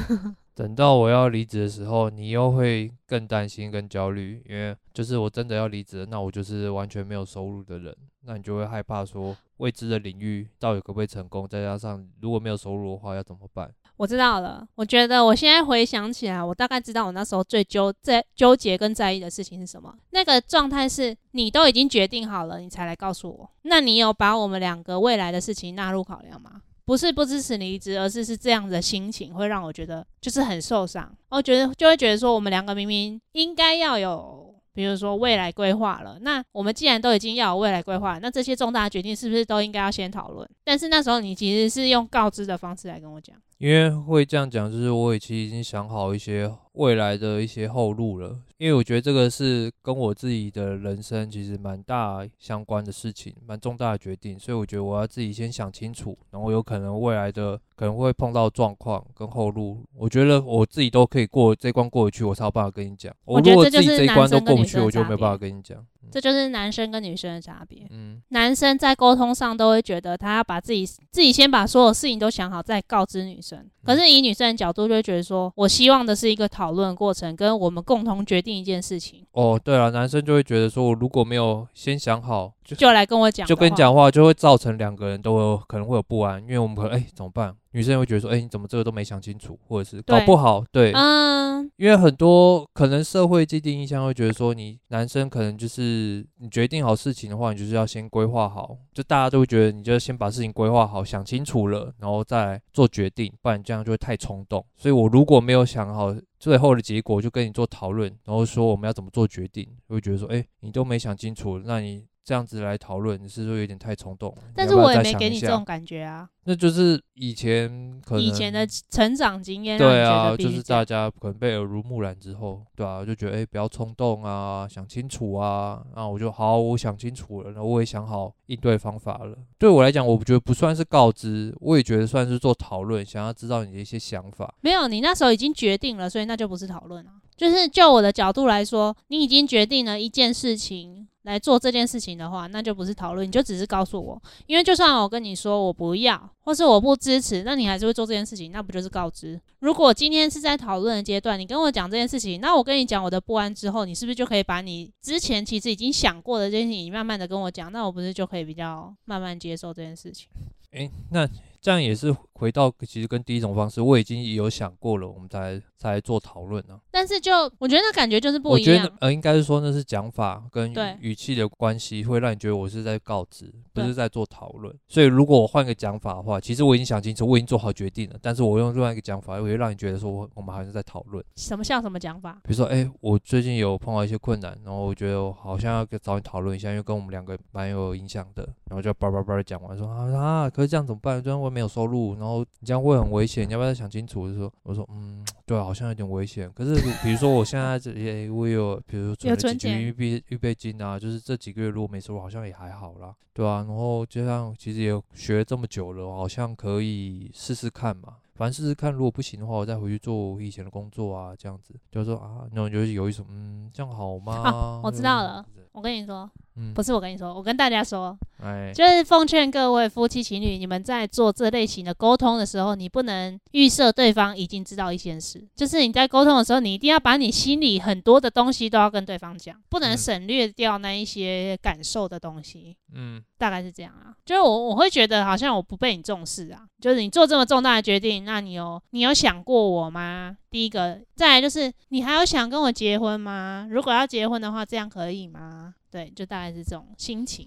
等到我要离职的时候，你又会更担心、更焦虑，因为就是我真的要离职，那我就是完全没有收入的人，那你就会害怕说未知的领域到底可不可以成功，再加上如果没有收入的话要怎么办？我知道了，我觉得我现在回想起来，我大概知道我那时候最纠在纠结跟在意的事情是什么。那个状态是你都已经决定好了，你才来告诉我，那你有把我们两个未来的事情纳入考量吗？不是不支持离职，而是是这样的心情会让我觉得就是很受伤。我觉得就会觉得说，我们两个明明应该要有，比如说未来规划了。那我们既然都已经要有未来规划，那这些重大决定是不是都应该要先讨论？但是那时候你其实是用告知的方式来跟我讲。因为会这样讲，就是我其实已经想好一些未来的一些后路了。因为我觉得这个是跟我自己的人生其实蛮大相关的事情，蛮重大的决定，所以我觉得我要自己先想清楚，然后有可能未来的可能会碰到状况跟后路，我觉得我自己都可以过这关过得去，我才有办法跟你讲。我如果自己这一关都过不去，我就没办法跟你讲。这就是男生跟女生的差别。嗯，男生在沟通上都会觉得他要把自己自己先把所有事情都想好，再告知女生。可是以女生的角度，就会觉得说我希望的是一个讨论过程，跟我们共同决定一件事情。哦，对了，男生就会觉得说我如果没有先想好，就就来跟我讲，就跟你讲话，就会造成两个人都有可能会有不安，因为我们可能哎怎么办？女生会觉得说，哎，你怎么这个都没想清楚，或者是搞不好，对，嗯，因为很多可能社会既定印象会觉得说，你男生可能就是你决定好事情的话，你就是要先规划好，就大家都会觉得你就先把事情规划好，想清楚了，然后再来做决定，不然这样就会太冲动。所以我如果没有想好最后的结果，就跟你做讨论，然后说我们要怎么做决定，会觉得说，哎，你都没想清楚，那你这样子来讨论，你是说有点太冲动？但是我也没给你这种感觉啊。那就是以前可能以前的成长经验，对啊，就是大家可能被耳濡目染之后，对啊，就觉得哎、欸，不要冲动啊，想清楚啊。然后我就好，我想清楚了，然后我也想好应对方法了。对我来讲，我觉得不算是告知，我也觉得算是做讨论，想要知道你的一些想法。没有，你那时候已经决定了，所以那就不是讨论啊。就是就我的角度来说，你已经决定了一件事情。来做这件事情的话，那就不是讨论，你就只是告诉我。因为就算我跟你说我不要，或是我不支持，那你还是会做这件事情，那不就是告知？如果今天是在讨论的阶段，你跟我讲这件事情，那我跟你讲我的不安之后，你是不是就可以把你之前其实已经想过的这件事情，你慢慢的跟我讲？那我不是就可以比较慢慢接受这件事情？诶，那这样也是回到其实跟第一种方式，我已经有想过了，我们才才做讨论呢。但是就我觉得那感觉就是不一样。我觉得呃，应该是说那是讲法跟语气的关系，会让你觉得我是在告知，不是在做讨论。所以如果我换个讲法的话，其实我已经想清楚，我已经做好决定了。但是我用另外一个讲法，我会让你觉得说我我们还是在讨论。什么像什么讲法？比如说，哎，我最近有碰到一些困难，然后我觉得我好像要找你讨论一下，因为跟我们两个蛮有影响的。然后就叭叭叭的讲完，说啊啊，可是这样怎么办？这样会没有收入，然后你这样会很危险，你要不要再想清楚？我就说，我说，嗯，对，好像有点危险。可是，比如说我现在这里，我有，比如说存了几个月预备预备金啊，就是这几个月如果没收入，好像也还好啦，对啊。然后就像其实也学了这么久了，好像可以试试看嘛。反正试试看，如果不行的话，我再回去做我以前的工作啊，这样子。就是说啊，那我就有一种，嗯，这样好吗？啊，我知道了，我跟你说。嗯，不是我跟你说，我跟大家说，哎，就是奉劝各位夫妻情侣，你们在做这类型的沟通的时候，你不能预设对方已经知道一件事，就是你在沟通的时候，你一定要把你心里很多的东西都要跟对方讲，不能省略掉那一些感受的东西。嗯，大概是这样啊，就是我我会觉得好像我不被你重视啊，就是你做这么重大的决定，那你有你有想过我吗？第一个，再来就是你还有想跟我结婚吗？如果要结婚的话，这样可以吗？对，就大概是这种心情。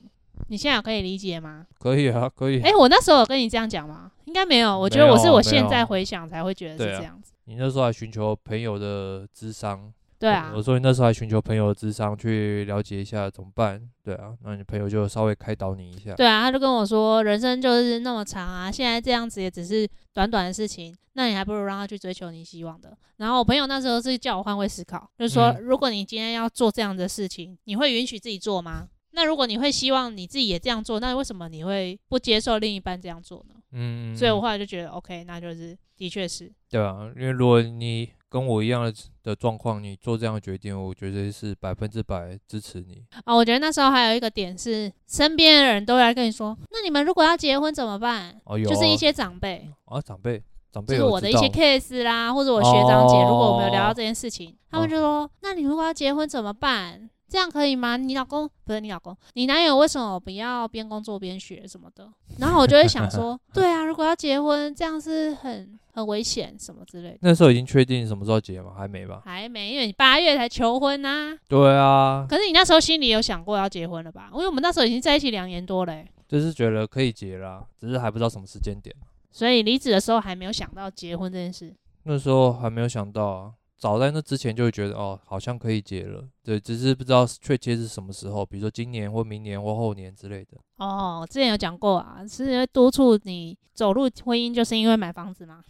你现在可以理解吗？可以啊，可以。哎、欸，我那时候有跟你这样讲吗？应该没有。我觉得我是我现在回想才会觉得是这样子。啊、你那时候还寻求朋友的智商。对啊。我说你那时候还寻求朋友的智商去了解一下怎么办？对啊，那你朋友就稍微开导你一下。对啊，他就跟我说，人生就是那么长啊，现在这样子也只是短短的事情，那你还不如让他去追求你希望的。然后我朋友那时候是叫我换位思考，就是说，嗯、如果你今天要做这样的事情，你会允许自己做吗？那如果你会希望你自己也这样做，那为什么你会不接受另一半这样做呢？嗯，所以我后来就觉得，OK，那就是的确是。对啊，因为如果你。跟我一样的的状况，你做这样的决定，我觉得是百分之百支持你。啊、哦，我觉得那时候还有一个点是，身边的人都来跟你说，那你们如果要结婚怎么办？哦，有、啊，就是一些长辈啊，长辈，长辈，就是我的一些 case 啦，或者我学长姐，哦、如果我们有聊到这件事情，哦、他们就说，那你如果要结婚怎么办？这样可以吗？你老公不是你老公，你男友为什么不要边工作边学什么的？然后我就会想说，对啊，如果要结婚，这样是很很危险什么之类的。那时候已经确定什么时候结吗？还没吧？还没，因为你八月才求婚呐、啊。对啊。可是你那时候心里有想过要结婚了吧？因为我们那时候已经在一起两年多了、欸。就是觉得可以结了，只是还不知道什么时间点。所以离职的时候还没有想到结婚这件事。那时候还没有想到啊。早在那之前就会觉得哦，好像可以结了，对，只是不知道确切是什么时候，比如说今年或明年或后年之类的。哦，之前有讲过啊，是因为督促你走入婚姻，就是因为买房子吗？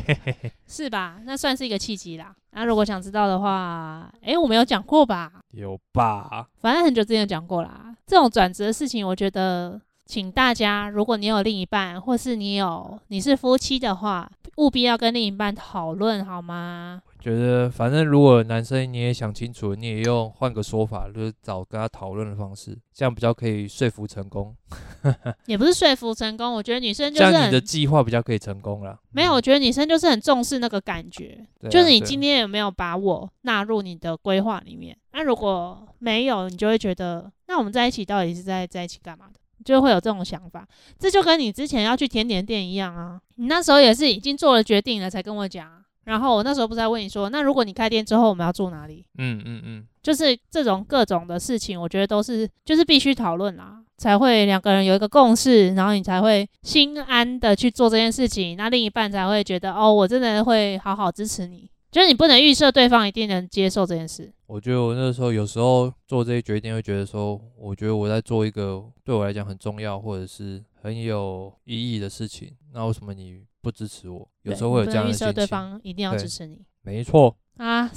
是吧？那算是一个契机啦。那如果想知道的话，诶、欸，我没有讲过吧？有吧？反正很久之前讲过啦。这种转折的事情，我觉得，请大家，如果你有另一半，或是你有你是夫妻的话，务必要跟另一半讨论，好吗？觉得反正如果男生你也想清楚，你也用换个说法，就是找跟他讨论的方式，这样比较可以说服成功。也不是说服成功，我觉得女生就是这样你的计划比较可以成功了。没有，我觉得女生就是很重视那个感觉，嗯、就是你今天有没有把我纳入你的规划里面？那如果没有，你就会觉得，那我们在一起到底是在在一起干嘛的？就会有这种想法。这就跟你之前要去甜点店一样啊，你那时候也是已经做了决定了才跟我讲。然后我那时候不是在问你说，那如果你开店之后我们要住哪里？嗯嗯嗯，就是这种各种的事情，我觉得都是就是必须讨论啦，才会两个人有一个共识，然后你才会心安的去做这件事情，那另一半才会觉得哦，我真的会好好支持你。就是你不能预设对方一定能接受这件事。我觉得我那时候有时候做这些决定，会觉得说，我觉得我在做一个对我来讲很重要或者是很有意义的事情。那为什么你不支持我？有时候会有这样的心情。对方一定要支持你。没错。啊，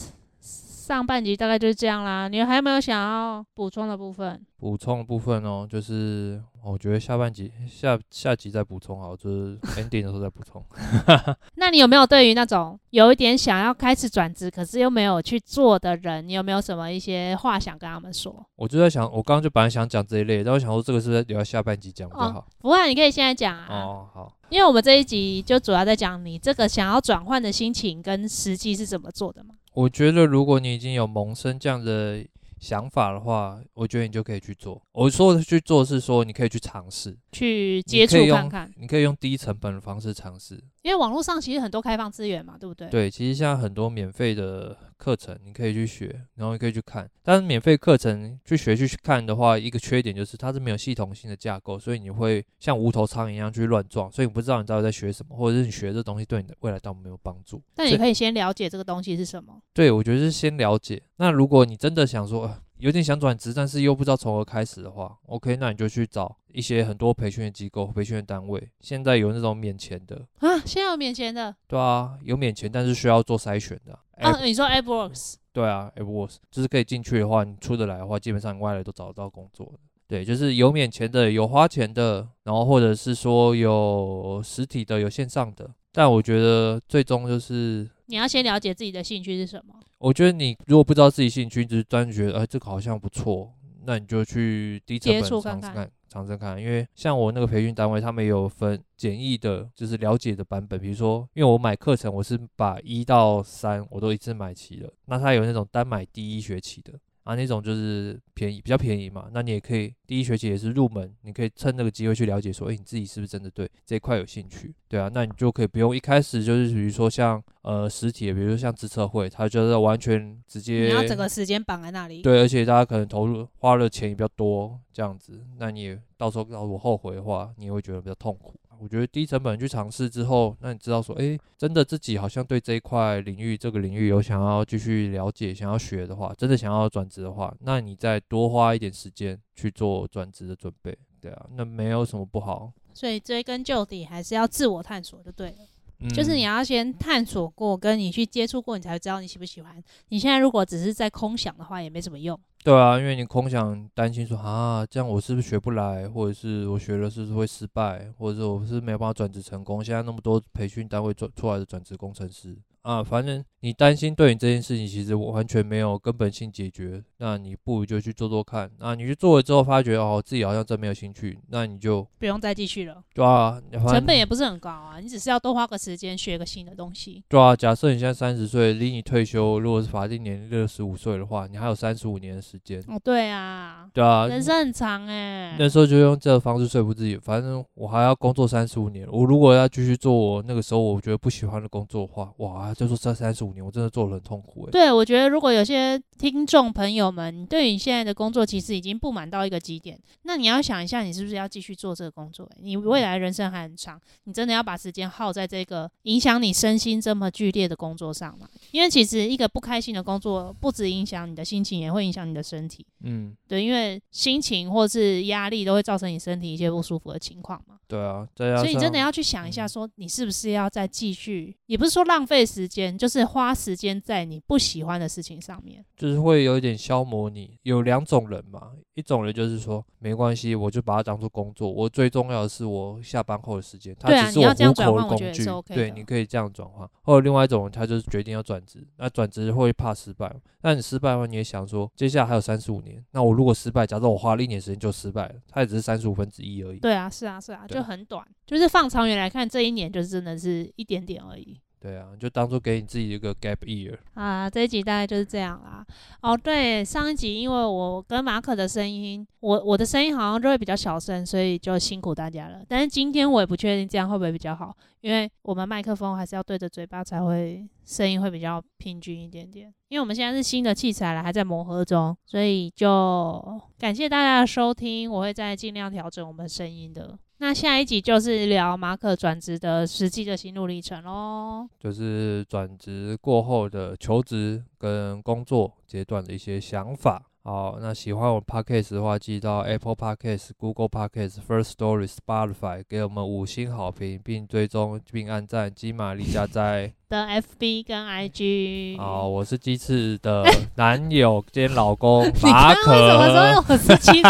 上半集大概就是这样啦。你还有没有想要补充的部分？补充的部分哦，就是。我觉得下半集下下集再补充好，就是 ending 的时候再补充。那你有没有对于那种有一点想要开始转职，可是又没有去做的人，你有没有什么一些话想跟他们说？我就在想，我刚刚就本来想讲这一类，但我想说这个是不是留到下半集讲比较好？哦、不会，你可以现在讲啊。哦，好。因为我们这一集就主要在讲你这个想要转换的心情跟实际是怎么做的嘛。我觉得如果你已经有萌生这样的。想法的话，我觉得你就可以去做。我说的去做是说，你可以去尝试，去接触看看。你可以用低成本的方式尝试，因为网络上其实很多开放资源嘛，对不对？对，其实现在很多免费的课程，你可以去学，然后你可以去看。但是免费课程去学去看的话，一个缺点就是它是没有系统性的架构，所以你会像无头苍蝇一样去乱撞，所以你不知道你到底在学什么，或者是你学这东西对你的未来到底没有帮助。但你可以先了解这个东西是什么。对，我觉得是先了解。那如果你真的想说，有点想转职，但是又不知道从何开始的话，OK，那你就去找一些很多培训的机构、培训的单位。现在有那种免钱的啊，现在有免钱的？对啊，有免钱，但是需要做筛选的。啊，你说 AppWorks？对啊，AppWorks 就是可以进去的话，你出得来的话，基本上你外来都找得到工作。对，就是有免钱的，有花钱的，然后或者是说有实体的，有线上的。但我觉得最终就是你要先了解自己的兴趣是什么。我觉得你如果不知道自己兴趣，只是单觉得哎，这个好像不错，那你就去低成本尝试看，尝试看。因为像我那个培训单位，他们也有分简易的，就是了解的版本。比如说，因为我买课程，我是把一到三我都一次买齐了，那他有那种单买第一学期的。啊，那种就是便宜，比较便宜嘛。那你也可以第一学期也是入门，你可以趁这个机会去了解，说，诶，你自己是不是真的对这一块有兴趣？对啊，那你就可以不用一开始就是，比如说像呃实体，比如说像资策会，他就是完全直接你要整个时间绑在那里。对，而且大家可能投入花了钱也比较多，这样子，那你也到时候如果后悔的话，你也会觉得比较痛苦。我觉得低成本去尝试之后，那你知道说，诶，真的自己好像对这一块领域、这个领域有想要继续了解、想要学的话，真的想要转职的话，那你再多花一点时间去做转职的准备，对啊，那没有什么不好。所以追根究底，还是要自我探索就对了。嗯，就是你要先探索过，跟你去接触过，你才会知道你喜不喜欢。你现在如果只是在空想的话，也没什么用。对啊，因为你空想担心说啊，这样我是不是学不来，或者是我学了是不是会失败，或者是我是没有办法转职成功。现在那么多培训单位做出来的转职工程师。啊，反正你担心对你这件事情，其实我完全没有根本性解决。那你不如就去做做看。那你去做了之后，发觉哦，自己好像真没有兴趣，那你就不用再继续了。对啊，成本也不是很高啊，你只是要多花个时间学个新的东西。对啊，假设你现在三十岁，离你退休如果是法定年龄六十五岁的话，你还有三十五年的时间。哦，对啊，对啊，人生很长哎。那时候就用这个方式说服自己，反正我还要工作三十五年。我如果要继续做我那个时候我觉得不喜欢的工作的话，哇，就说这三十五年。我真的做了很痛苦哎。对，我觉得如果有些听众朋友们，你对于你现在的工作其实已经不满到一个极点，那你要想一下，你是不是要继续做这个工作？你未来人生还很长，你真的要把时间耗在这个影响你身心这么剧烈的工作上吗？因为其实一个不开心的工作，不止影响你的心情，也会影响你的身体。嗯，对，因为心情或是压力都会造成你身体一些不舒服的情况嘛。对啊，所以你真的要去想一下，说你是不是要再继续，也不是说浪费时间，就是花时间在你不喜欢的事情上面，就是会有一点消磨你。有两种人嘛，一种人就是说没关系，我就把它当做工作，我最重要的是我下班后的时间，它只是我糊口的工具。对，你可以这样转换。或者另外一种人，他就是决定要转职，那转职会怕失败，那你失败的话，你也想说，接下来还有三十五年，那我如果失败，假设我花了一年时间就失败了，它也只是三十五分之一而已。对啊，是啊，是啊，就很短，就是放长远来看，这一年就是真的是一点点而已。对啊，就当做给你自己一个 gap year 啊。这一集大概就是这样啦。哦，对，上一集因为我跟马可的声音，我我的声音好像就会比较小声，所以就辛苦大家了。但是今天我也不确定这样会不会比较好，因为我们麦克风还是要对着嘴巴才会声音会比较平均一点点。因为我们现在是新的器材了，还在磨合中，所以就感谢大家的收听。我会再尽量调整我们声音的。那下一集就是聊马可转职的实际的心路历程喽，就是转职过后的求职跟工作阶段的一些想法。好，那喜欢我 Podcast 的话，记得到 Apple Podcast、Google Podcast、First Story、Spotify 给我们五星好评，并追踪并按赞金玛丽家在 的 FB 跟 IG。好，我是鸡翅的男友 兼老公马可。你刚刚为什么说我是鸡翅？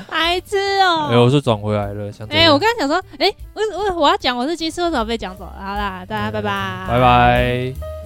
白痴哦！哎、欸，我是转回来了，哎、欸，我刚刚想说，哎、欸，我我我要讲我是鸡翅，为什么被讲走了？好啦，大家拜拜，拜拜。